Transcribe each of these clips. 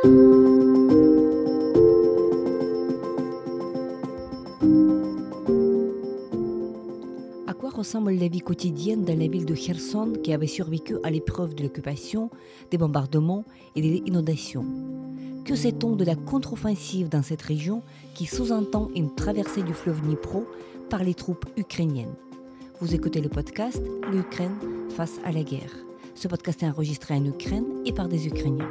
À quoi ressemble la vie quotidienne dans la ville de Kherson qui avait survécu à l'épreuve de l'occupation, des bombardements et des inondations? Que sait-on de la contre-offensive dans cette région qui sous-entend une traversée du fleuve Dnipro par les troupes ukrainiennes? Vous écoutez le podcast L'Ukraine face à la guerre. Ce podcast est enregistré en Ukraine et par des Ukrainiens.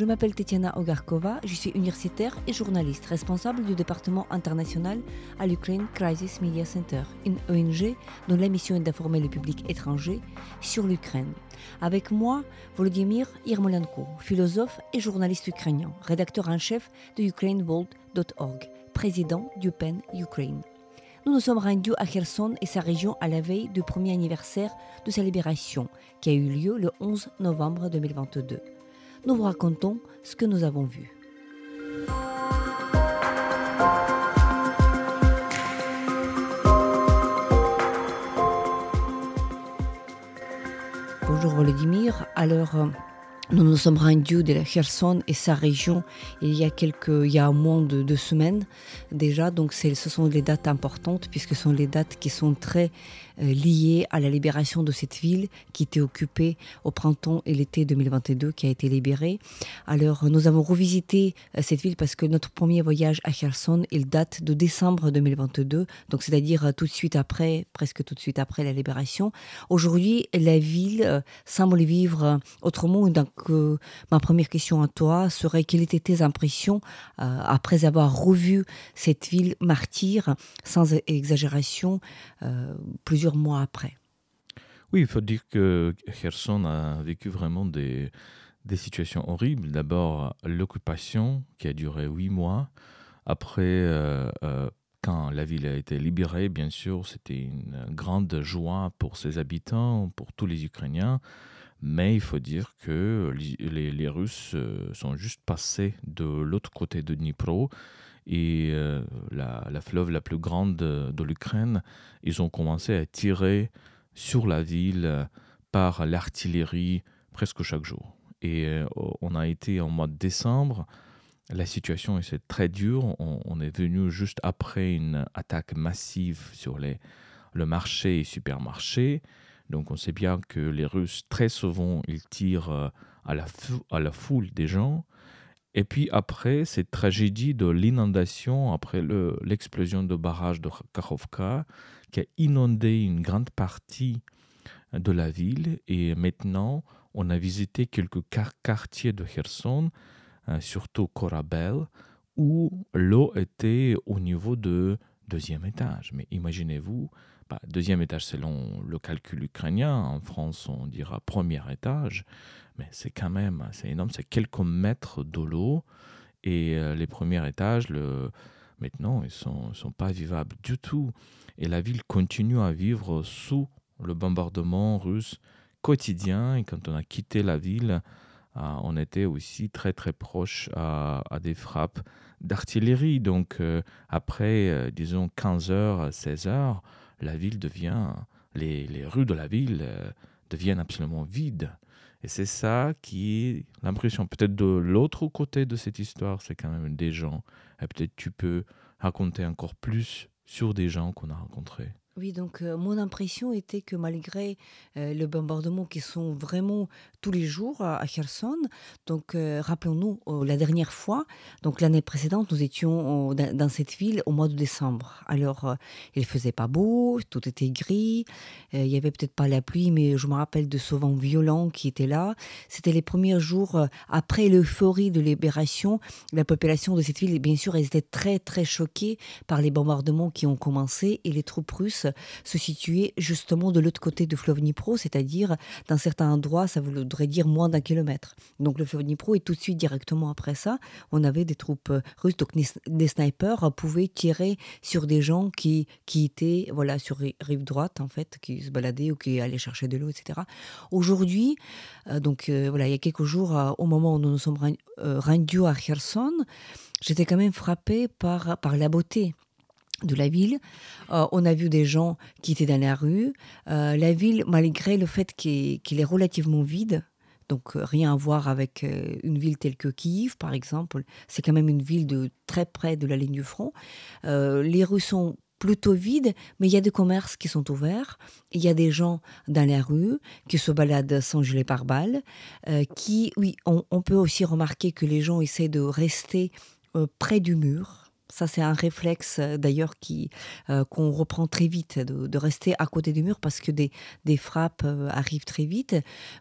Je m'appelle Tetiana Ogarkova, je suis universitaire et journaliste responsable du département international à l'Ukraine Crisis Media Center, une ONG dont la mission est d'informer le public étranger sur l'Ukraine. Avec moi, Volodymyr Yermolenko, philosophe et journaliste ukrainien, rédacteur en chef de ukrainevolt.org, président d'UPEN Ukraine. Nous nous sommes rendus à Kherson et sa région à la veille du premier anniversaire de sa libération, qui a eu lieu le 11 novembre 2022 nous vous racontons ce que nous avons vu. Bonjour Volodymyr. Alors, euh, nous nous sommes rendus de la Kherson et sa région il y a quelques, il y a moins de deux semaines déjà. Donc, ce sont des dates importantes puisque ce sont les dates qui sont très euh, lié à la libération de cette ville qui était occupée au printemps et l'été 2022, qui a été libérée. Alors, nous avons revisité euh, cette ville parce que notre premier voyage à Kherson, il date de décembre 2022, donc c'est-à-dire euh, tout de suite après, presque tout de suite après la libération. Aujourd'hui, la ville semble vivre autrement. Ma première question à toi serait quelles étaient tes impressions après avoir revu cette ville martyre, sans exagération, plusieurs mois après? Oui, il faut dire que Kherson a vécu vraiment des, situations horribles. D'abord, l'occupation qui a duré huit mois. Après, euh, euh, quand la ville a été libérée, bien sûr, c'était une grande joie pour ses habitants, pour tous les Ukrainiens. Mais il faut dire que les, Russes euh, sont juste passés de l'autre côté de Dnipro et euh, la, fleuve la plus grande de, l'Ukraine, ils ont commencé à tirer sur la ville par l'artillerie presque chaque jour. Et euh, on a été en mois de décembre, la situation est très dure, on, est venu juste après une attaque massive sur les, le marché et supermarché. Donc on sait bien que les Russes, très souvent, ils tirent euh, à la, foule des gens. Et puis après, cette tragédie de l'inondation, après l'explosion de barrage de Kakhovka, qui a inondé une grande partie de la ville. Et maintenant, on a visité quelques quartiers de Kherson, euh, surtout Korabel, où l'eau était au niveau de deuxième étage. Mais imaginez-vous, bah, deuxième étage selon le calcul ukrainien, en France on dira premier étage, mais c'est quand même c'est énorme, c'est quelques mètres de l'eau et euh, les premiers étages, le, maintenant, ils ne sont, sont pas vivables du tout. Et la ville continue à vivre sous le bombardement russe quotidien. Et quand on a quitté la ville, euh, on était aussi très très proche à, des frappes d'artillerie. Donc euh, après, disons 15 heures, 16 heures, la ville devient, les, les rues de la ville deviennent absolument vides. Et c'est ça qui est l'impression. Peut-être de l'autre côté de cette histoire, c'est quand même des gens. Et peut-être tu peux raconter encore plus sur des gens qu'on a rencontrés. Oui, donc euh, mon impression était que malgré euh, le bombardement qui sont vraiment tous les jours à, Kherson, donc euh, rappelons-nous la dernière fois, donc l'année précédente, nous étions dans, cette ville au mois de décembre. Alors il faisait pas beau, tout était gris, il y avait peut-être pas la pluie, mais je me rappelle de ce vent violent qui était là. C'était les premiers jours après l'euphorie de libération. La population de cette ville, bien sûr, elle était très très choquée par les bombardements qui ont commencé et les troupes russes se situait justement de l'autre côté du fleuve Dnipro, c'est-à-dire dans certains endroits, ça voudrait dire moins d'un kilomètre. Donc le fleuve Dnipro et tout de suite directement après ça, on avait des troupes russes, donc des snipers pouvaient tirer sur des gens qui, qui étaient voilà sur rive droite en fait, qui se baladaient ou qui allaient chercher de l'eau, etc. Aujourd'hui, euh, donc euh, voilà, il y a quelques jours, euh, au moment où nous nous sommes rendus à Kherson, j'étais quand même frappée par, par la beauté de la ville. on a vu des gens qui étaient dans la rue. la ville, malgré le fait qu'il est relativement vide, donc rien à voir avec une ville telle que Kiev, par exemple, c'est quand même une ville de très près de la ligne du front. les rues sont plutôt vide, mais il y a des commerces qui sont ouverts, il y a des gens dans la rue qui se baladent sans gilet pare-balles, euh, qui, oui, on, peut aussi remarquer que les gens essaient de rester euh, près du mur, ça, c'est un réflexe euh, d'ailleurs euh, qu'on reprend très vite, de, rester à côté du mur parce que des, des frappes euh, arrivent très vite.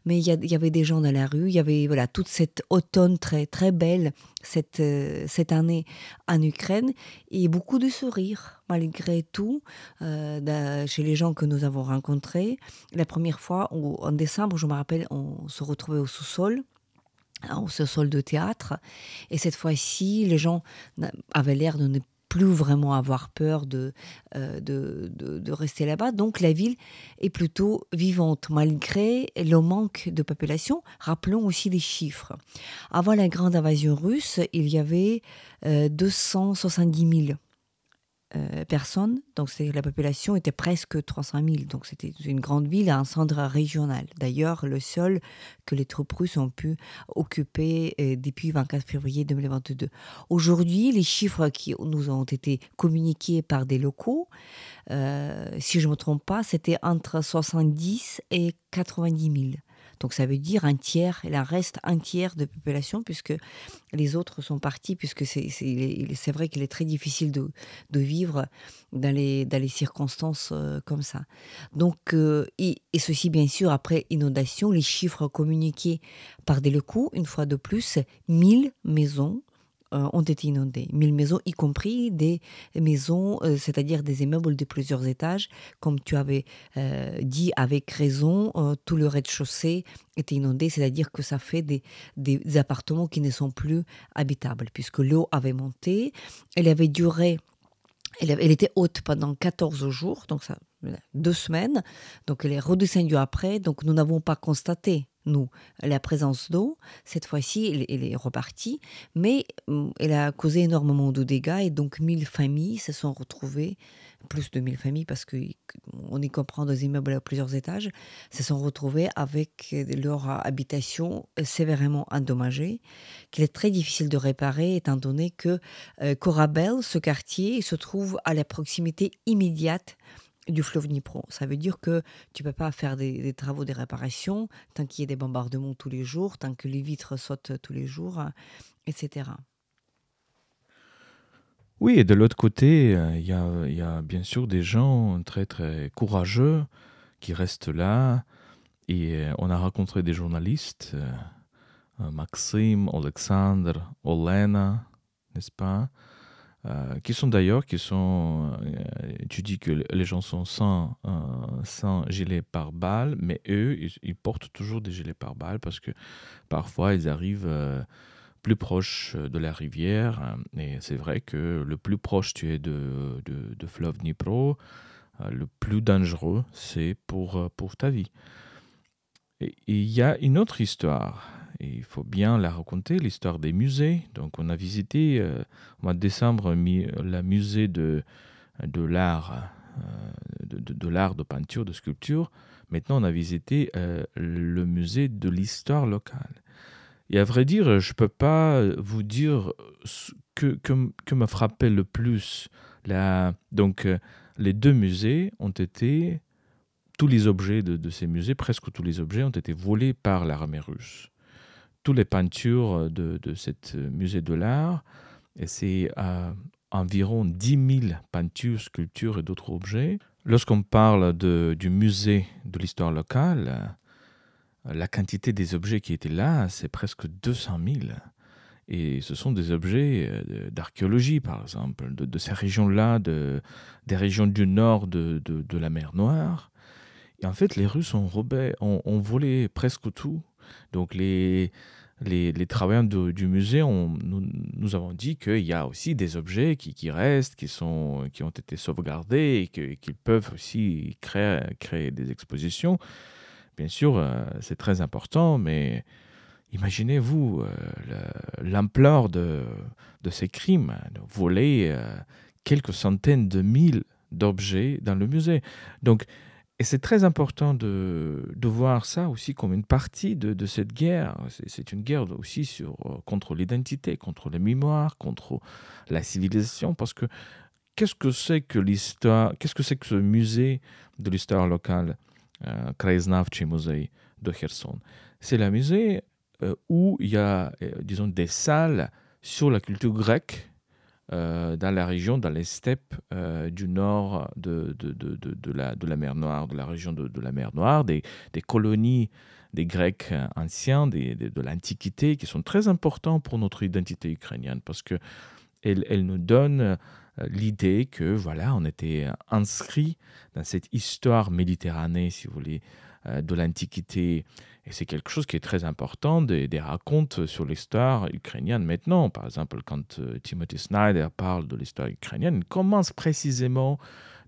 Mais il y, avait des gens dans la rue, il y avait voilà toute cette automne très très belle cette cette année en Ukraine et beaucoup de sourires malgré tout chez les gens que nous avons rencontrés. La première fois, en décembre, je me rappelle, on se retrouvait au sous-sol au sol de théâtre. Et cette fois-ci, les gens avaient l'air de ne plus vraiment avoir peur de, euh, de, de, rester là-bas. Donc la ville est plutôt vivante, malgré le manque de population. Rappelons aussi les chiffres. Avant la grande invasion russe, il y avait euh, 270 000 euh, personnes, donc la population était presque 300 000, donc c'était une grande ville à un centre régional. D'ailleurs, le seul que les troupes russes ont pu occuper euh, depuis 24 février 2022. Aujourd'hui, les chiffres qui nous ont été communiqués par des locaux, euh, si je ne me trompe pas, c'était entre 70 et 90 000. Donc ça veut dire un tiers, il en reste un tiers de population puisque les autres sont partis, puisque c'est vrai qu'il est très difficile de, vivre dans les, dans les circonstances euh, comme ça. Donc, euh, et, ceci bien sûr après inondation, les chiffres communiqués par locaux, une fois de plus, 1000 maisons ont été inondées. 1000 maisons, y compris des maisons, euh, c'est-à-dire des immeubles de plusieurs étages. Comme tu avais euh, dit avec raison, tout le rez-de-chaussée était inondé, c'est-à-dire que ça fait des, des, appartements qui ne sont plus habitables, puisque l'eau avait monté. Elle avait duré elle, était haute pendant 14 jours, donc ça, deux semaines. Donc elle est redescendue après. Donc nous n'avons pas constaté nous, la présence d'eau, cette fois-ci, elle, est repartie, mais mm, elle a causé énormément de dégâts et donc 1000 familles se sont retrouvées, plus de 1000 familles parce qu'on y comprend des immeubles à plusieurs étages, se sont retrouvées avec leur habitation sévèrement endommagée, qu'il est très difficile de réparer étant donné que euh, Corabel, ce quartier, se trouve à la proximité immédiate du fleuve Dnipro. Ça veut dire que tu peux pas faire des, travaux de réparation tant qu'il y a des bombardements tous les jours, tant que les vitres sautent tous les jours, etc. Oui, et de l'autre côté, euh, il y, a, bien sûr des gens très très courageux qui restent là. Et euh, on a rencontré des journalistes, euh, Maxime, Alexandre, Olena, n'est-ce pas? Euh, qui sont d'ailleurs, qui sont, euh, tu dis que les gens sont sans, euh, sans gilet pare-balles, mais eux, ils, portent toujours des gilets pare-balles parce que parfois ils arrivent plus proche de la rivière. Et c'est vrai que le plus proche tu es de, fleuve Dnipro, le plus dangereux, c'est pour, ta vie. Il y a une autre histoire il faut bien la raconter, l'histoire des musées. Donc, on a visité euh, au mois de décembre le musée de, de l'art, euh, de, l'art de peinture, de sculpture. Maintenant, on a visité euh, le musée de l'histoire locale. Et à vrai dire, je ne peux pas vous dire que, que, que m'a frappé le plus. La, donc, les deux musées ont été tous les objets de, ces musées, presque tous les objets, ont été volés par l'armée russe les peintures de, de ce musée de l'art. Et c'est euh, environ 10 000 peintures, sculptures et d'autres objets. Lorsqu'on parle de, du musée de l'histoire locale, la quantité des objets qui étaient là, c'est presque 200 000. Et ce sont des objets euh, d'archéologie, par exemple, de, ces régions-là, de, des régions du nord de, de, la mer Noire. Et en fait, les Russes ont, ont, volé presque tout. Donc les, les, les travailleurs du musée, nous, nous, avons dit qu'il y a aussi des objets qui, restent, qui, sont, qui ont été sauvegardés et qu'ils peuvent aussi créer, des expositions. Bien sûr, euh, c'est très important, mais imaginez-vous euh, l'ampleur de, ces crimes, voler euh, quelques centaines de mille d'objets dans le musée. Donc, et c'est très important de, voir ça aussi comme une partie de, cette guerre. C'est une guerre aussi sur, contre l'identité, contre la mémoire, contre la civilisation, parce que qu'est-ce que c'est que l'histoire, qu'est-ce que c'est que ce musée de l'histoire locale euh, Kraïznavchi Musée de Kherson? C'est le musée euh, où il y a, euh, disons, des salles sur la culture grecque dans la région, dans les steppes du nord de, de, de, la, de la mer Noire, de la région de, la mer Noire, des, des colonies des Grecs anciens, des, de l'Antiquité, qui sont très importants pour notre identité ukrainienne, parce que elle, nous donne euh, l'idée que voilà, on était inscrit dans cette histoire méditerranée, si vous voulez, euh, de l'Antiquité. Et c'est quelque chose qui est très important des, racontes sur l'histoire ukrainienne maintenant. Par exemple, quand euh, Timothy Snyder parle de l'histoire ukrainienne, il commence précisément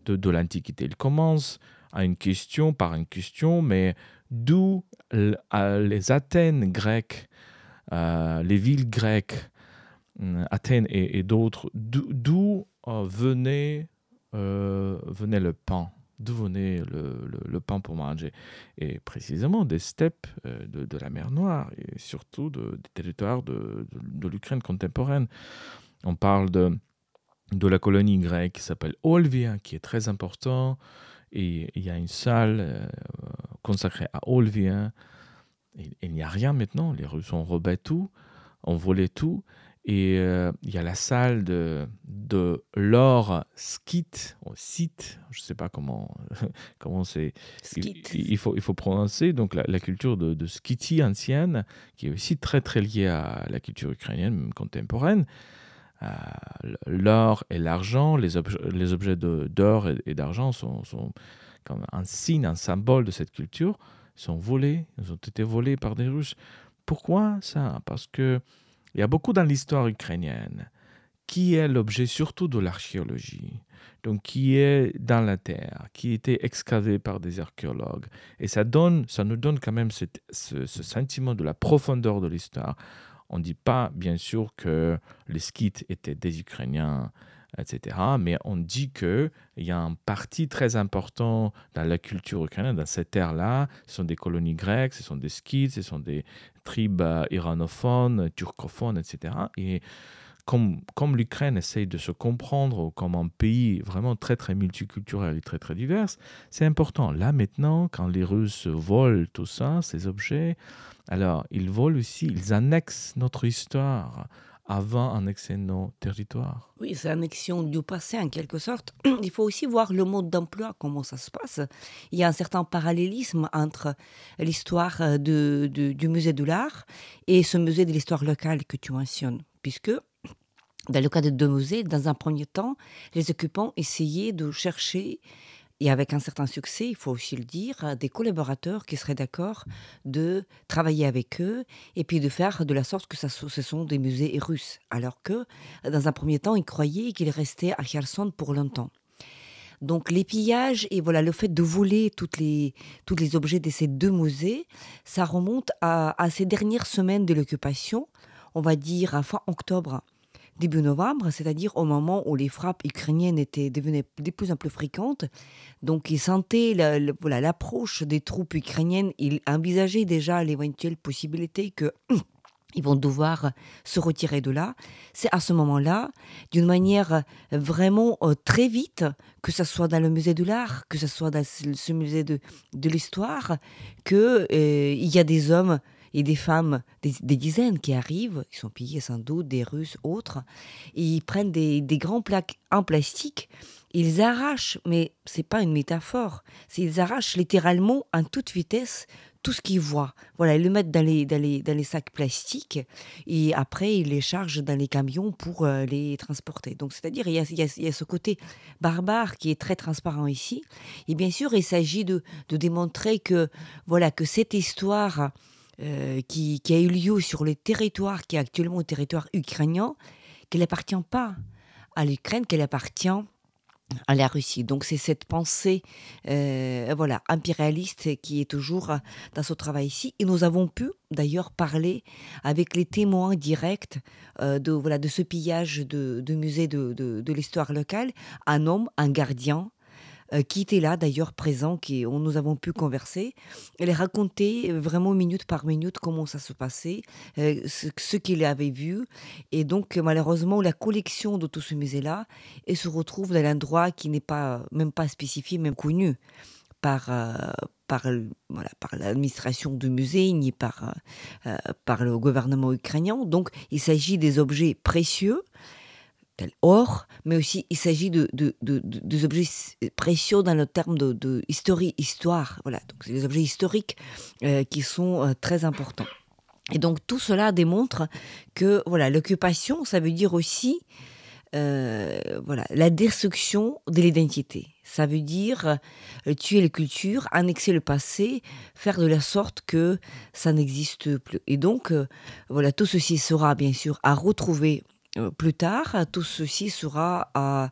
de, de l'Antiquité. Il commence à une question par une question, mais d'où les Athènes grecques, les villes grecques, Athènes et, d'autres, d'où euh, venait, euh, venait le pain D'où venait le, le, pain pour manger Et précisément des steppes euh, de, la mer Noire et surtout de, des territoires de, de l'Ukraine contemporaine. On parle de, de la colonie grecque qui s'appelle Olvia, qui est très important. Et il y a une salle consacrée à Olvia. Il n'y a rien maintenant. Les Russes ont rebêté tout, ont volé tout. Et euh, il y a la salle de, de l'or skit, site, je ne sais pas comment comment c'est. Il, il, faut, il faut prononcer donc la, la culture de, de skiti ancienne, qui est aussi très très liée à la culture ukrainienne contemporaine. Euh, l'or et l'argent, les, obje les objets d'or et, et d'argent sont, sont comme un signe, un symbole de cette culture, sont volés, ils ont été volés par des Russes. Pourquoi ça? Parce que il y a beaucoup dans l'histoire ukrainienne qui est l'objet surtout de l'archéologie, donc qui est dans la terre, qui était excavé par des archéologues. Et ça, donne, ça nous donne quand même ce, sentiment de la profondeur de l'histoire. On ne dit pas, bien sûr, que les skites étaient des Ukrainiens, etc. Mais on dit qu'il y a un parti très important dans la culture ukrainienne, dans cette terre-là. Ce sont des colonies grecques, ce sont des skites, ce sont des tribus iranophones, turcophones, etc. Et comme, comme l'Ukraine essaye de se comprendre comme un pays vraiment très très multiculturel et très très divers, c'est important. Là maintenant, quand les Russes volent tout ça, ces objets, alors ils volent aussi, ils annexent notre histoire avant annexer nos territoires. Oui, c'est annexion du passé en quelque sorte. Il faut aussi voir le mode d'emploi, comment ça se passe. Il y a un certain parallélisme entre l'histoire de, de, du musée de l'art et ce musée de l'histoire locale que tu mentionnes, puisque dans le cas de deux musées, dans un premier temps, les occupants essayaient de chercher et avec un certain succès, il faut aussi le dire, des collaborateurs qui seraient d'accord de travailler avec eux et puis de faire de la sorte que ce sont des musées russes. Alors que, dans un premier temps, ils croyaient qu'ils restaient à Kherson pour longtemps. Donc les pillages et voilà le fait de voler toutes les, tous les objets de ces deux musées, ça remonte à, à ces dernières semaines de l'occupation, on va dire à fin octobre début novembre, c'est-à-dire au moment où les frappes ukrainiennes étaient devenaient de plus en plus fréquentes. Donc, ils sentaient voilà l'approche des troupes ukrainiennes. Ils envisageaient déjà l'éventuelle possibilité que ils vont devoir se retirer de là. C'est à ce moment-là, d'une manière vraiment euh, très vite, que ce soit dans le musée de l'art, que ce soit dans ce musée de, de l'histoire, qu'il euh, y a des hommes et des femmes, des, dizaines qui arrivent, ils sont pillés sans doute, des Russes, autres, et ils prennent des, grands plaques en plastique, ils arrachent, mais c'est pas une métaphore, c'est ils arrachent littéralement en toute vitesse tout ce qu'ils voient. Voilà, ils le mettent dans les, dans les, dans les sacs plastiques et après ils les chargent dans les camions pour euh, les transporter. Donc c'est-à-dire il, il, y a ce côté barbare qui est très transparent ici. Et bien sûr, il s'agit de, de démontrer que voilà que cette histoire euh, qui, a eu lieu sur le territoire qui est actuellement au territoire ukrainien, qu'elle n'appartient pas à l'Ukraine, qu'elle appartient à la Russie. Donc c'est cette pensée euh, voilà impérialiste qui est toujours dans ce travail ici. Et nous avons pu d'ailleurs parler avec les témoins directs euh, de voilà de ce pillage de, de musée de l'histoire locale, un homme, un gardien, euh, qui était là d'ailleurs présent, qui on, nous avons pu converser. Elle racontait vraiment minute par minute comment ça se passait, euh, ce, qu'il avait vu. Et donc malheureusement, la collection de tout ce musée-là, se retrouve dans l'endroit qui n'est pas même pas spécifié, même connu par, euh, par, voilà, par l'administration du musée ni par, par le gouvernement ukrainien. Donc il s'agit des objets précieux or, mais aussi il s'agit de, de, des objets précieux dans le terme de, histoire. Voilà, donc c'est des objets historiques euh, qui sont euh, très importants. Et donc tout cela démontre que voilà l'occupation, ça veut dire aussi euh, voilà la destruction de l'identité. Ça veut dire tuer les cultures, annexer le passé, faire de la sorte que ça n'existe plus. Et donc voilà tout ceci sera bien sûr à retrouver plus tard, tout ceci sera à,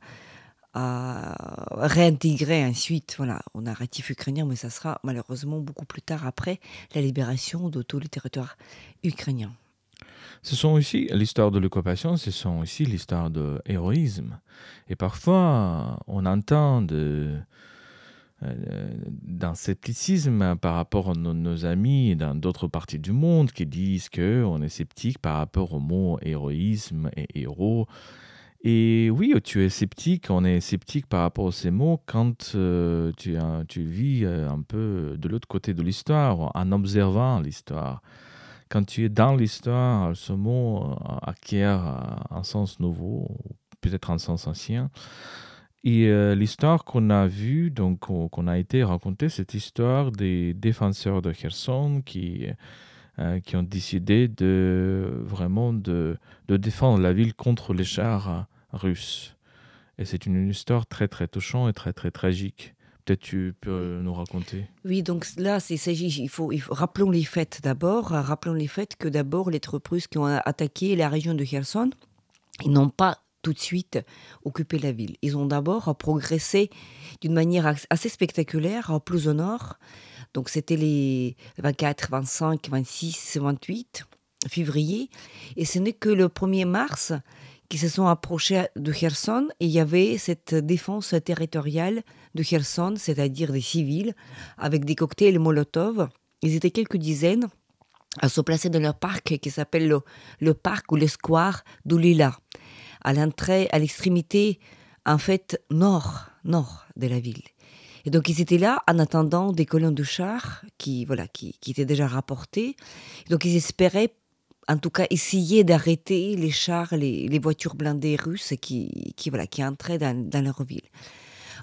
réintégrer ensuite voilà, au narratif ukrainien, mais ça sera malheureusement beaucoup plus tard après la libération de tous les territoires ukrainiens. Ce sont aussi l'histoire de l'occupation, ce sont aussi l'histoire de héroïsme. Et parfois, on entend de, euh, d'un scepticisme par rapport à nos, amis dans d'autres parties du monde qui disent qu'on est sceptique par rapport au mot héroïsme et héros. Et oui, tu es sceptique, on est sceptique par rapport à ces mots quand euh, tu, vis euh, un peu de l'autre côté de l'histoire, en observant l'histoire. Quand tu es dans l'histoire, ce mot acquiert un sens nouveau, peut-être un sens ancien. Et euh, l'histoire qu'on a vue, donc qu'on a été racontée, cette histoire des défenseurs de Kherson qui, euh, qui ont décidé de vraiment de, de, défendre la ville contre les chars russes. Et c'est une histoire très très touchante et très très tragique. Peut-être tu peux nous raconter. Oui, donc là, il s'agit, il faut, rappelons les faits d'abord. Rappelons les faits que d'abord les troupes russes qui ont attaqué la région de Kherson, ils n'ont pas tout de suite occuper la ville. Ils ont d'abord progressé d'une manière assez spectaculaire plus au nord. Donc c'était les 24, 25, 26, 28 février. Et ce n'est que le 1er mars qu'ils se sont approchés de Kherson et il y avait cette défense territoriale de Kherson, c'est-à-dire des civils, avec des cocktails Molotov. Ils étaient quelques dizaines à se placer dans leur parc qui s'appelle le, le, parc ou le square d'Oulila à l'entrée, à l'extrémité, en fait, nord, nord de la ville. Et donc ils étaient là en attendant des colonnes de chars qui, voilà, qui, qui étaient déjà rapportés. Donc ils espéraient, en tout cas, essayer d'arrêter les chars, les, les, voitures blindées russes qui, qui, voilà, qui entraient dans, leur ville.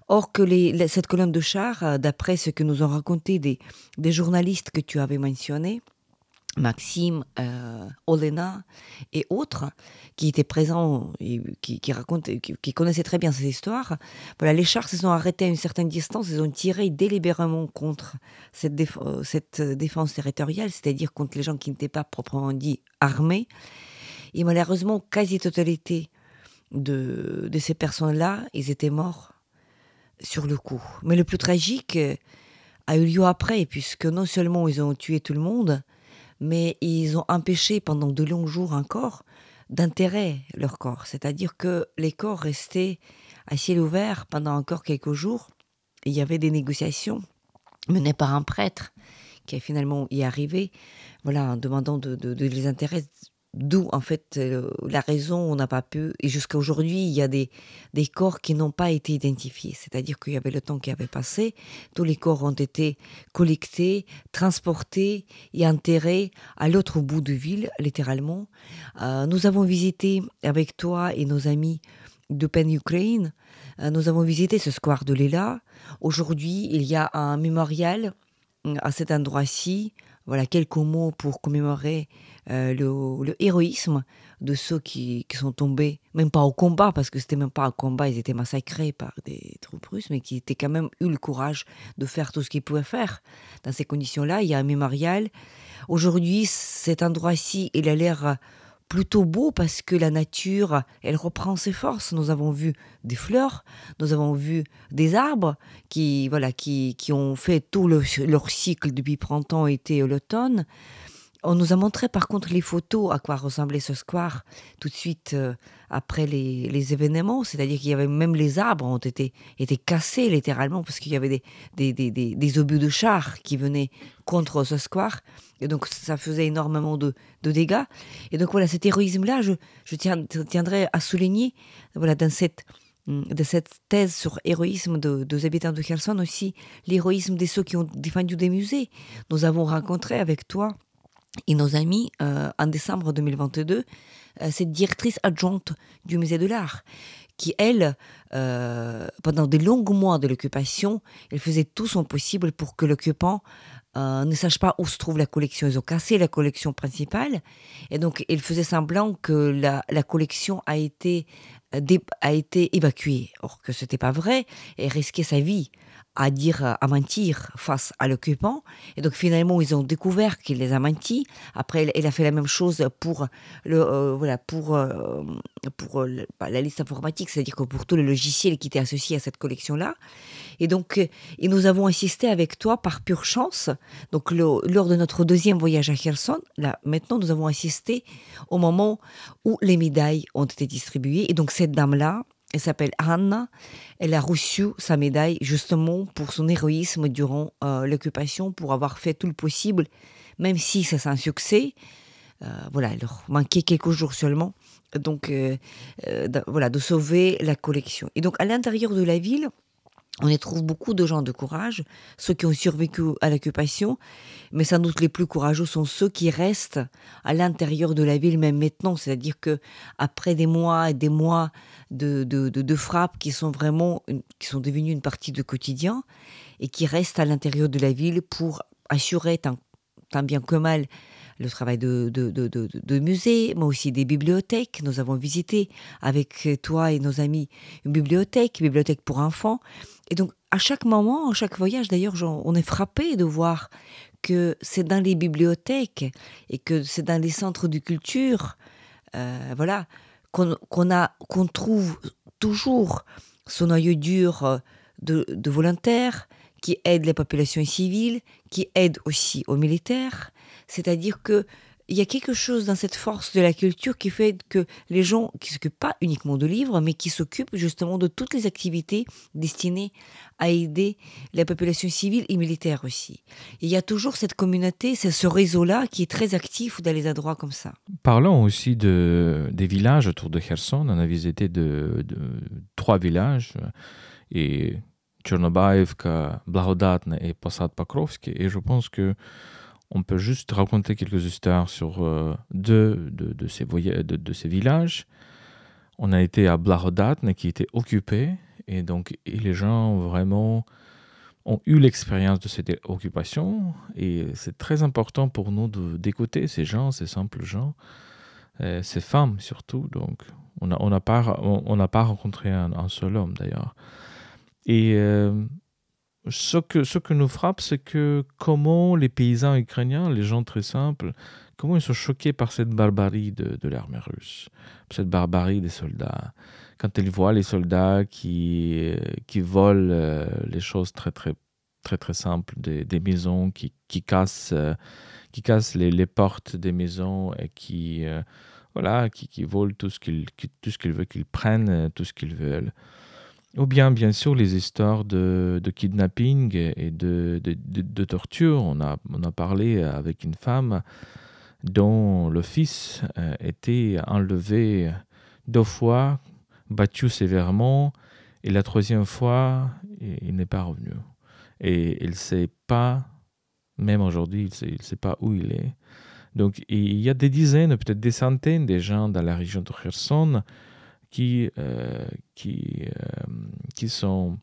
Or que les, cette colonne de chars, d'après ce que nous ont raconté des, des journalistes que tu avais mentionnés, Maxime, euh, Olena et autres qui étaient présents et qui, qui, qui, connaissaient très bien ces histoires. Voilà, les chars se sont arrêtés à une certaine distance, ils ont tiré délibérément contre cette, euh, défense territoriale, c'est-à-dire contre les gens qui n'étaient pas proprement dit armés. Et malheureusement, quasi-totalité de, de ces personnes-là, ils étaient morts sur le coup. Mais le plus tragique euh, a eu lieu après, puisque non seulement ils ont tué tout le monde, mais ils ont empêché pendant de longs jours encore d'enterrer leur corps. C'est-à-dire que les corps restaient à ciel ouvert pendant encore quelques jours. Il y avait des négociations menées par un prêtre qui a finalement y arrivé, voilà, en demandant de, les enterrer D'où, en fait, euh, la raison, on n'a pas pu. Et jusqu'à aujourd'hui, il y a des, des corps qui n'ont pas été identifiés. C'est-à-dire qu'il y avait le temps qui avait passé. Tous les corps ont été collectés, transportés et enterrés à l'autre bout de ville, littéralement. Euh, nous avons visité avec toi et nos amis de Pen Ukraine, euh, nous avons visité ce square de Léla. Aujourd'hui, il y a un mémorial à cet endroit-ci. Voilà quelques mots pour commémorer euh, le, héroïsme de ceux qui, sont tombés, même pas au combat, parce que c'était même pas un combat, ils étaient massacrés par des troupes russes, mais qui étaient quand même eu le courage de faire tout ce qu'ils pouvaient faire. Dans ces conditions-là, il y a un mémorial. Aujourd'hui, cet endroit-ci, il a l'air plutôt beau parce que la nature, elle reprend ses forces. Nous avons vu des fleurs, nous avons vu des arbres qui, voilà, qui, qui ont fait tout leur cycle depuis printemps, été l'automne. On nous a montré par contre les photos à quoi ressemblait ce square tout de suite euh, après les, événements, c'est-à-dire qu'il y avait même les arbres ont été, cassés littéralement parce qu'il y avait des, des, des, obus de chars qui venaient contre ce square et donc ça faisait énormément de, dégâts. Et donc voilà, cet héroïsme-là, je, je tiendrai à souligner voilà, dans cette thèse sur héroïsme de, des habitants de Kherson aussi, l'héroïsme de ceux qui ont défendu des musées. Nous avons rencontré avec toi et nos amis, euh, en décembre 2022, euh, cette directrice adjointe du musée de l'art, qui, elle, euh, pendant des longs mois de l'occupation, elle faisait tout son possible pour que l'occupant ne sache pas où se trouve la collection. Ils ont cassé la collection principale, et donc elle faisait semblant que la, collection a été, a été évacuée. Or que ce n'était pas vrai, et risquait sa vie à dire, à mentir face à l'occupant. Et donc finalement, ils ont découvert qu'il les a menti. Après, elle, a fait la même chose pour le, euh, voilà, pour, euh, pour euh, la liste informatique, c'est-à-dire que pour tous les logiciels qui étaient associés à cette collection-là. Et donc, et nous avons assisté avec toi par pure chance. Donc, lors de notre deuxième voyage à Kherson, là, maintenant, nous avons assisté au moment où les médailles ont été distribuées. Et donc, cette dame-là, elle s'appelle Anna. Elle a reçu sa médaille justement pour son héroïsme durant euh, l'occupation, pour avoir fait tout le possible, même si c'est un succès. Euh, voilà, il leur manquait quelques jours seulement. Donc, euh, voilà, de sauver la collection. Et donc, à l'intérieur de la ville, on y trouve beaucoup de gens de courage, ceux qui ont survécu à l'occupation, mais sans doute les plus courageux sont ceux qui restent à l'intérieur de la ville même maintenant, c'est-à-dire que après des mois et des mois de, de, frappes qui sont vraiment qui sont devenues une partie du quotidien et qui restent à l'intérieur de la ville pour assurer tant, tant bien que mal le travail de, de, de, musées, mais aussi des bibliothèques. Nous avons visité avec toi et nos amis une bibliothèque, une bibliothèque pour enfants. Et donc, à chaque moment, à chaque voyage, d'ailleurs, on est frappé de voir que c'est dans les bibliothèques et que c'est dans les centres de culture, euh, voilà, qu'on trouve toujours ce noyau dur de, de volontaires qui aident les populations civiles, qui aident aussi aux militaires, c'est-à-dire que il y a quelque chose dans cette force de la culture qui fait que les gens qui s'occupent pas uniquement de livres, mais qui s'occupent justement de toutes les activités destinées à aider la population civile et militaire aussi. il y a toujours cette communauté, ce réseau-là qui est très actif dans les endroits comme ça. Parlons aussi de, des villages autour de Kherson. On a visité trois villages. Et Tchernobaïvka, Blagodatne et Posad Pakrovski. Et je pense que on peut juste raconter quelques histoires sur euh, deux de, ces villages. On a été à Blagodatne qui était occupé et donc les gens vraiment ont eu l'expérience de cette occupation et c'est très important pour nous d'écouter ces gens, ces simples gens, euh, ces femmes surtout. Donc on n'a on pas, on, pas rencontré un seul homme d'ailleurs. Et euh, ce, que, ce que nous frappe, c'est que comment les paysans ukrainiens, les gens très simples, comment ils sont choqués par cette barbarie de, de l'armée russe, cette barbarie des soldats. Quand ils voient les soldats qui, qui volent euh, les choses très très très très simples des, des maisons, qui, qui cassent, euh, qui cassent les, les, portes des maisons et qui, voilà, qui, qui volent tout ce qu'ils tout ce qu'ils veulent, qu'ils prennent tout ce qu'ils veulent. Ou bien, bien sûr, les histoires de, de kidnapping et de, de, torture. On a, parlé avec une femme dont le fils euh, était enlevé deux fois, battu sévèrement, et la troisième fois, il n'est pas revenu. Et il ne sait pas, même aujourd'hui, il ne sait, pas où il est. Donc il y a des dizaines, peut-être des centaines de gens dans la région de Kherson qui, euh, qui, euh, qui, sont,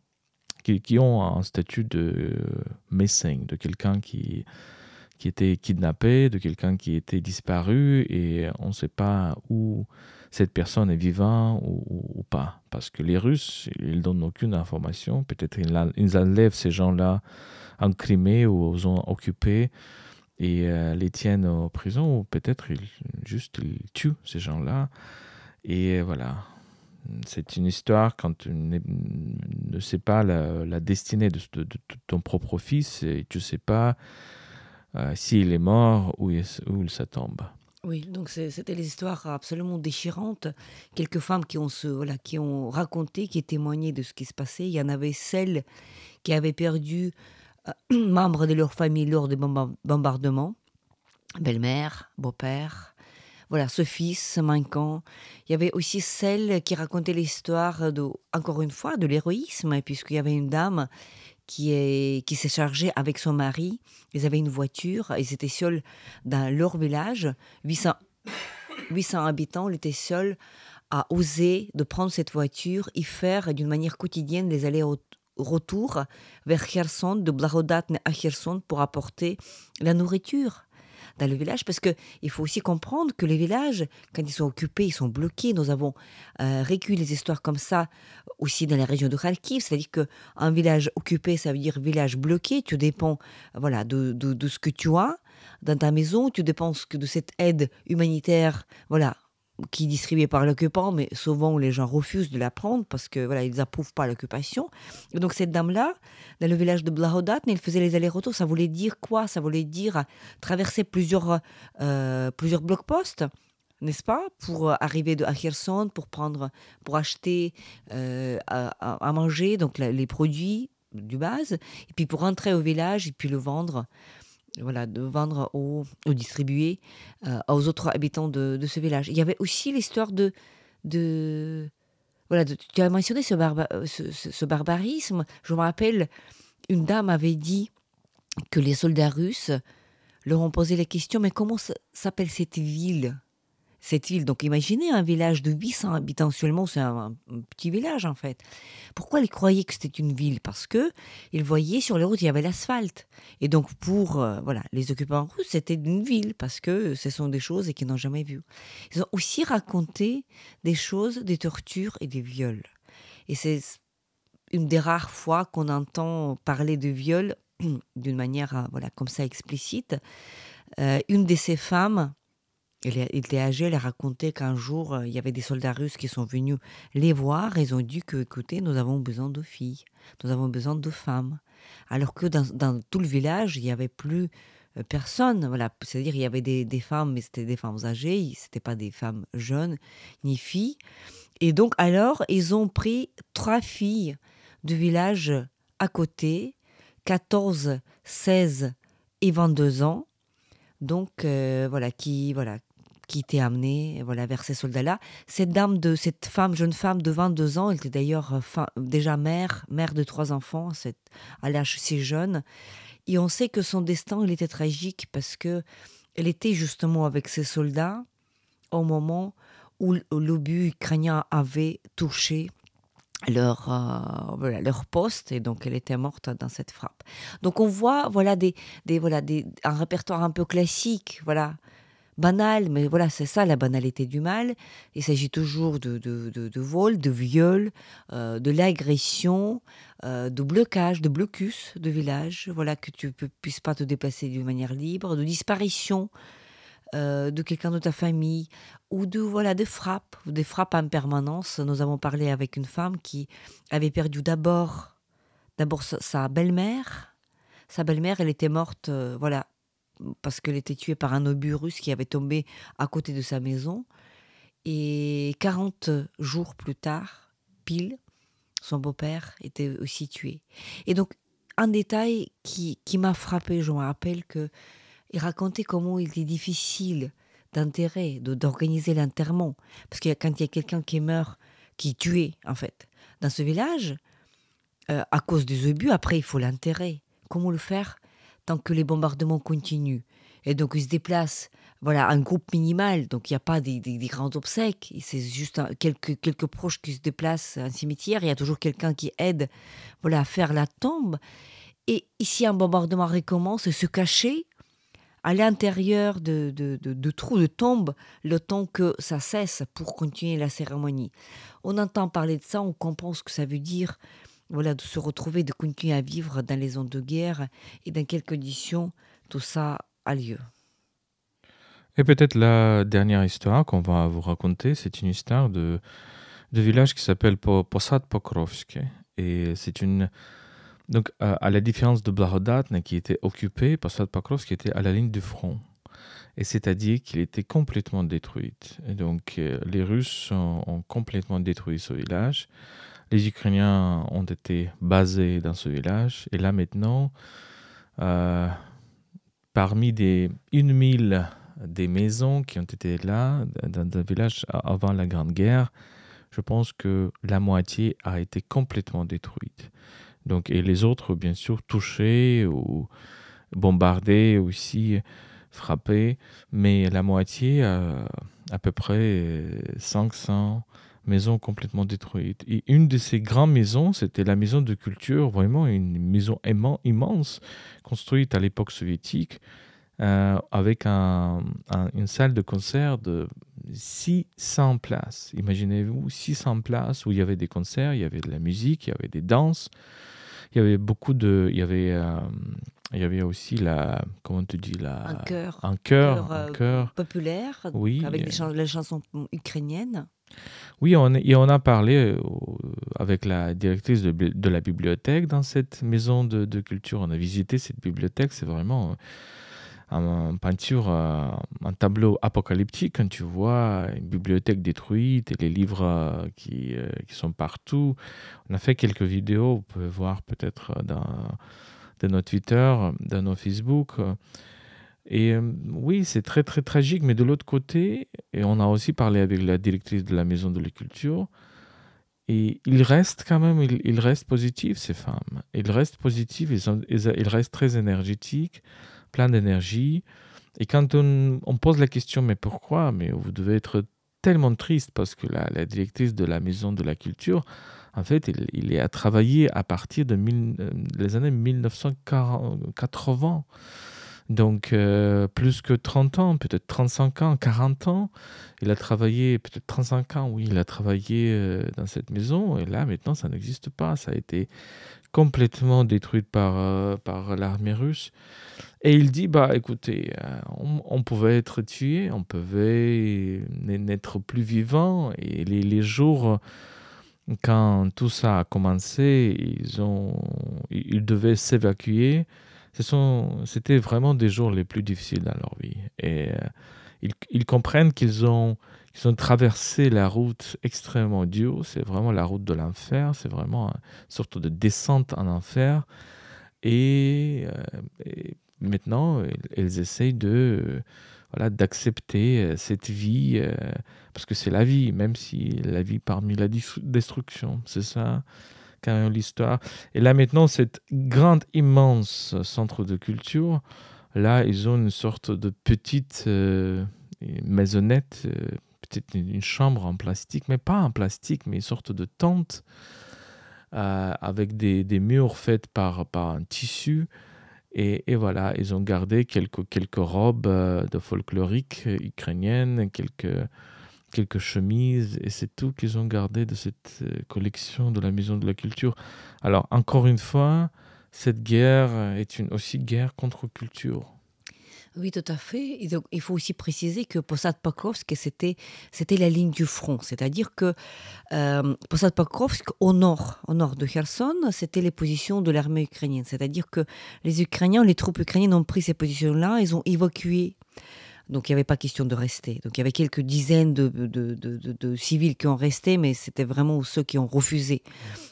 qui, qui, ont un statut de médecin, de quelqu'un qui, qui était kidnappé, de quelqu'un qui était disparu et on ne sait pas où cette personne est vivante ou, pas. Parce que les Russes, ils donnent aucune information. Peut-être ils enlèvent ces gens-là en Crimée ou aux zones occupées et euh, les tiennent en prison ou peut-être ils, juste ils tuent ces gens-là. Et voilà. C'est une histoire quand tu ne sais pas la, destinée de, ton propre fils et tu ne sais pas euh, s'il est mort ou où il tombe. Oui, donc c'était des histoires absolument déchirantes. Quelques femmes qui ont, se, voilà, qui ont raconté, qui témoigné de ce qui se passait. Il y en avait celles qui avaient perdu euh, membres de leur famille lors des bombardements. Belle-mère, beau-père, voilà, ce fils manquant. Il y avait aussi celles qui racontaient l'histoire, de, encore une fois, de l'héroïsme, puisqu'il y avait une dame qui est qui s'est chargée avec son mari. Ils avaient une voiture, ils étaient seuls dans leur village, 800, 800 habitants, ils étaient seuls à oser de prendre cette voiture et faire d'une manière quotidienne les allers-retours vers Kherson, de Blahodatne à Kherson pour apporter la nourriture dans le village, parce qu'il faut aussi comprendre que les villages, quand ils sont occupés, ils sont bloqués. Nous avons euh, recueilli les histoires comme ça aussi dans la région de Kharkiv, c'est-à-dire qu'un village occupé, ça veut dire village bloqué, tu dépends voilà, de, de, ce que tu as dans ta maison, tu dépends de cette aide humanitaire voilà, qui est par l'occupant, mais souvent les gens refusent de la prendre parce que voilà, ils n'approuvent pas l'occupation. Donc cette dame-là, dans le village de Blahodat, elle faisait les allers-retours. Ça voulait dire quoi? Ça voulait dire traverser plusieurs, euh, plusieurs blocs-postes n'est-ce pas, pour arriver de, à pour prendre, pour acheter euh, à, manger, donc les produits du base, et puis pour rentrer au village et puis le vendre voilà, de vendre ou, distribuer euh, aux autres habitants de, ce village. Il y avait aussi l'histoire de, de, voilà, tu as mentionné ce, euh, ce, barbarisme. Je me rappelle, une dame avait dit que les soldats russes leur ont posé la question, mais comment s'appelle cette ville? Cette ville. Donc imaginez un village de 800 habitants seulement, c'est un, petit village en fait. Pourquoi ils croyaient que c'était une ville? Parce que ils voyaient sur les routes il y avait l'asphalte. Et donc pour euh, voilà les occupants russes, c'était une ville parce que ce sont des choses qu'ils n'ont jamais vues. Ils ont aussi raconté des choses, des tortures et des viols. Et c'est une des rares fois qu'on entend parler de viols d'une manière euh, voilà comme ça explicite. Euh, une de ces femmes il était âgé, elle a raconté qu'un jour, euh, il y avait des soldats russes qui sont venus les voir. ils ont dit que, écoutez, nous avons besoin de filles, nous avons besoin de femmes. Alors que dans, tout le village, il n'y avait plus euh, personne. Voilà. C'est-à-dire, il y avait des, femmes, mais c'était des femmes âgées, ce n'étaient pas des femmes jeunes, ni filles. Et donc, alors, ils ont pris trois filles du village à côté, 14, 16 et 22 ans donc euh, voilà qui voilà qui était amené voilà, vers ces soldats-là. Cette dame, de, cette femme, jeune femme de 22 ans, elle était d'ailleurs euh, déjà mère, mère de trois enfants, à l'âge si jeune. Et on sait que son destin, il était tragique parce que elle était justement avec ces soldats au moment où l'obus ukrainien avait touché leur, euh, voilà, leur poste et donc elle était morte dans cette frappe. Donc on voit voilà des, des voilà des, un répertoire un peu classique voilà banal, mais voilà, c'est ça la banalité du mal. Il s'agit toujours de, de, de, vol, de viol, euh, de l'agression, euh, de blocage, de blocus de village, voilà, que tu ne puisses pas te déplacer d'une manière libre, de disparition euh, de quelqu'un de ta famille, ou de, voilà, des frappes, des frappes en permanence. Nous avons parlé avec une femme qui avait perdu d'abord, d'abord sa, belle-mère. Sa belle-mère, elle était morte, voilà, parce qu'elle était tuée par un obus russe qui avait tombé à côté de sa maison. Et 40 jours plus tard, pile, son beau-père était aussi tué. Et donc, un détail qui, qui m'a frappé, je me rappelle que il racontait comment il était difficile d'enterrer, d'organiser l'enterrement. Parce que quand il y a quelqu'un qui meurt, qui est tué, en fait, dans ce village, euh, à cause des obus, après, il faut l'enterrer. Comment le faire tant que les bombardements continuent. Et donc, il se déplace, voilà, un groupe minimal, donc il n'y a pas des, grands obsèques, c'est juste quelques, proches qui se déplacent à un cimetière, il y a toujours quelqu'un qui aide voilà, à faire la tombe. Et ici, un bombardement recommence, se cacher à l'intérieur de, de, trous de tombes le temps que ça cesse pour continuer la cérémonie. On entend parler de ça, on comprend ce que ça veut dire, voilà, de se retrouver, de continuer à vivre dans les zones de guerre et dans quelles conditions tout ça a lieu. Et peut-être la dernière histoire qu'on va vous raconter, c'est une histoire de, de village qui s'appelle Posad Pokrovski. Et c'est une donc, à la différence de Blahodatne, qui était occupé, Posad Pokrovsk était à la ligne du front. Et c'est-à-dire qu'il était complètement détruit. Et donc, euh, les Russes ont, complètement détruit ce village. Les Ukrainiens ont été basés dans ce village. Et là, maintenant, euh, parmi des une mille des maisons qui ont été là, dans le village avant la Grande Guerre, je pense que la moitié a été complètement détruite. Donc, et les autres, bien sûr, touchés ou bombardés aussi, frappés. Mais la moitié, à peu près 500 maisons complètement détruites. Et une de ces grandes maisons, c'était la maison de culture, vraiment une maison immense, construite à l'époque soviétique, euh, avec un, une salle de concert de 600 places. Imaginez-vous 600 places où il y avait des concerts, il y avait de la musique, il y avait des danses il y avait beaucoup de. Il y avait, euh, il y avait aussi la. Comment tu dis la, Un chœur. Un chœur. Euh, populaire. Oui. Avec des les chansons ukrainiennes. Oui, on, et on a parlé euh, avec la directrice de, la bibliothèque dans cette maison de, culture. On a visité cette bibliothèque. C'est vraiment en peinture, euh, un tableau apocalyptique quand tu vois une bibliothèque détruite et les livres euh, qui, euh, sont partout. On a fait quelques vidéos, vous pouvez voir peut-être dans, dans notre Twitter, dans nos Facebook. Et oui, c'est très très tragique, mais de l'autre côté, et on a aussi parlé avec la directrice de la Maison de la Culture, et il reste quand même, il, il reste positif, ces femmes. Ils restent positifs, ils, ils restent très énergétiques plein d'énergie. Et quand on, pose la question, mais pourquoi? Mais vous devez être tellement triste parce que la, directrice de la maison de la culture, en fait, il, il est à travailler à partir de euh, années 1980. Donc, euh, plus que 30 ans, peut-être 35 ans, 40 ans. Il a travaillé, peut-être 35 ans, oui, il a travaillé euh, dans cette maison. Et là, maintenant, ça n'existe pas. Ça a été complètement détruite par, euh, par l'armée russe. Et il dit, bah écoutez, euh, on, pouvait être tué, on pouvait n'être plus vivant. Et les, les, jours, quand tout ça a commencé, ils, ont, ils devaient s'évacuer. C'était vraiment des jours les plus difficiles dans leur vie. Et euh, ils, ils comprennent qu'ils ont ils ont traversé la route extrêmement dure. C'est vraiment la route de l'enfer. C'est vraiment une sorte de descente en enfer. Et, euh, maintenant, elles, essayent de voilà, d'accepter euh, cette vie, euh, parce que c'est la vie, même si la vie parmi la destruction. C'est ça, quand même, l'histoire. Et là, maintenant, cette grande, immense centre de culture, là, ils ont une sorte de petite maisonnette une chambre en plastique, mais pas en plastique, mais une sorte de tente euh, avec des, des, murs faits par, par un tissu. Et, et, voilà, ils ont gardé quelques, quelques robes euh, de folklorique ukrainienne, quelques, quelques chemises, et c'est tout qu'ils ont gardé de cette euh, collection de la Maison de la Culture. Alors, encore une fois, cette guerre est une aussi guerre contre culture. Oui, tout à fait. il faut aussi préciser que Posad Pokrovsk, c'était, c'était la ligne du front. C'est-à-dire que euh, Posad Pokrovsk, au nord, au nord de Kherson, c'était les positions de l'armée ukrainienne. C'est-à-dire que les Ukrainiens, les troupes ukrainiennes ont pris ces positions-là, ils ont évacué Donc il n'y avait pas question de rester. Donc il y avait quelques dizaines de, civils qui ont resté, mais c'était vraiment ceux qui ont refusé.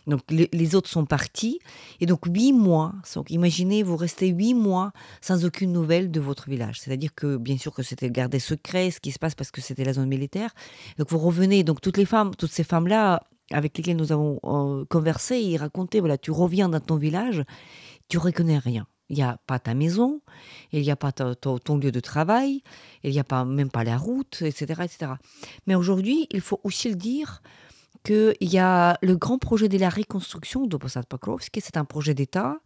Donc les, autres sont partis. Et donc huit mois, donc imaginez, vous restez huit mois sans aucune nouvelle de votre village. C'est-à-dire que bien sûr que c'était gardé secret ce qui se passe parce que c'était la zone militaire. Donc vous revenez, donc toutes les femmes, toutes ces femmes-là avec lesquelles nous avons euh, conversé, ils racontaient, voilà, tu reviens dans ton village, tu reconnais rien. Il n'y a pas ta maison, il n'y a pas ton lieu de travail, il n'y a pas, même pas la route, etc. etc. Mais aujourd'hui, il faut aussi le dire, qu'il y a le grand projet de la reconstruction de Posad c'est un projet d'État.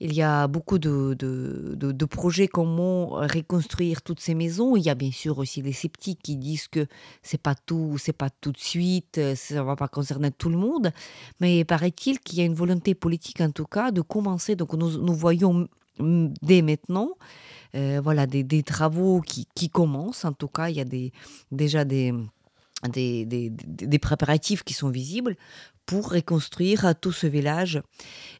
Il y a beaucoup de, de, de, projets comment reconstruire toutes ces maisons. Il y a bien sûr aussi les sceptiques qui disent que c'est pas tout, c'est pas tout de suite, ça va pas concerner tout le monde. Mais paraît-il qu'il y a une volonté politique en tout cas de commencer. Donc nous, nous voyons dès maintenant. Euh, voilà, des, des travaux qui, qui, commencent. En tout cas, il y a des, déjà des, des, des, des, préparatifs qui sont visibles pour reconstruire tout ce village.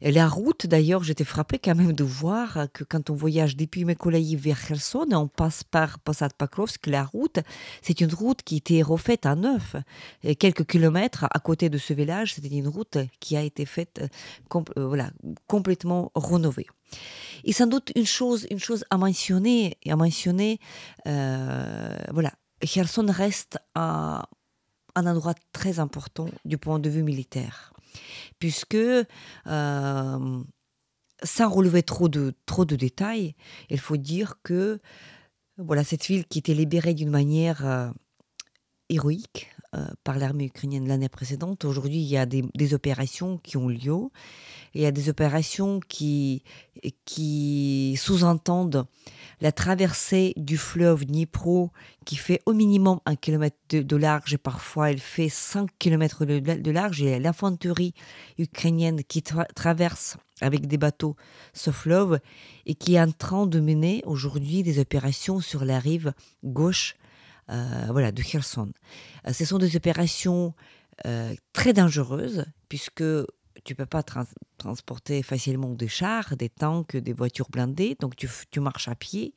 Et la route, d'ailleurs, j'étais frappée quand même de voir que quand on voyage depuis Mekolaï vers Kherson, on passe par Posad Pakrovsk, la route, c'est une route qui était refaite à neuf. Et quelques kilomètres à côté de ce village, c'était une route qui a été faite euh, voilà, complètement rénovée. Et sans doute une chose, une chose à mentionner, à mentionner, euh, voilà, Kherson reste un, endroit très important du point de vue militaire, puisque euh, sans relever trop de, trop de détails, il faut dire que voilà, cette ville qui était libérée d'une manière euh, héroïque par l'armée ukrainienne l'année précédente, aujourd'hui il y a des, opérations qui ont lieu. Il y a des opérations qui, sous-entendent la traversée du fleuve Dnipro qui fait au minimum un kilomètre de, large. Et parfois elle fait 5 kilomètres de, large. Il y a l'infanterie ukrainienne qui traverse avec des bateaux ce fleuve et qui est en train de mener aujourd'hui des opérations sur la rive gauche euh, voilà, de Kherson. Euh, ce sont des opérations euh, très dangereuses puisque tu peux pas transporter facilement des chars, des tanks, des voitures blindées, donc tu, tu marches à pied.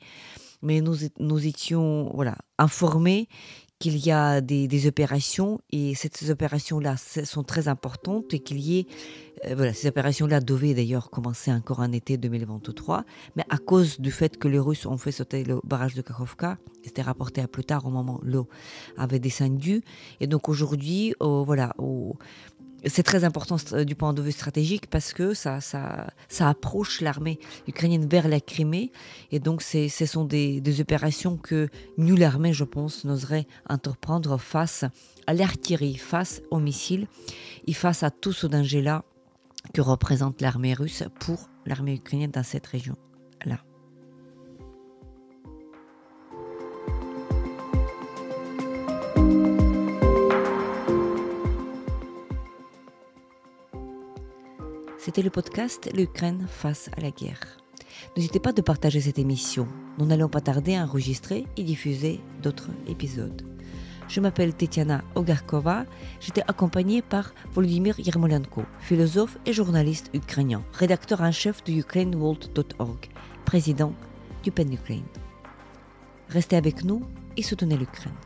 Mais nous, nous étions voilà, informés qu'il y a des, opérations et ces opérations-là sont très importantes et qu'il y ait, euh, voilà, ces opérations-là devaient d'ailleurs commencer encore en été 2023, mais à cause du fait que les Russes ont fait sauter le barrage de Kakhovka, c'était rapporté à plus tard au moment où l'eau avait descendu, et donc aujourd'hui, voilà, au, c'est très important euh, du point de vue stratégique parce que ça, ça, ça approche l'armée ukrainienne vers la Crimée. Et donc, ce sont des, des, opérations que nulle armée, je pense, n'oserait entreprendre face à l'artillerie, face aux missiles et face à tout ce danger-là que représente l'armée russe pour l'armée ukrainienne dans cette région-là. C'était le podcast L'Ukraine face à la guerre. N'hésitez pas de partager cette émission. Nous n'allons pas tarder à enregistrer et diffuser d'autres épisodes. Je m'appelle Tetiana Ogarkova. J'étais accompagnée par Volodymyr Yermolenko, philosophe et journaliste ukrainien, rédacteur en chef de ukraineworld.org, président du PEN Ukraine. Restez avec nous et soutenez l'Ukraine.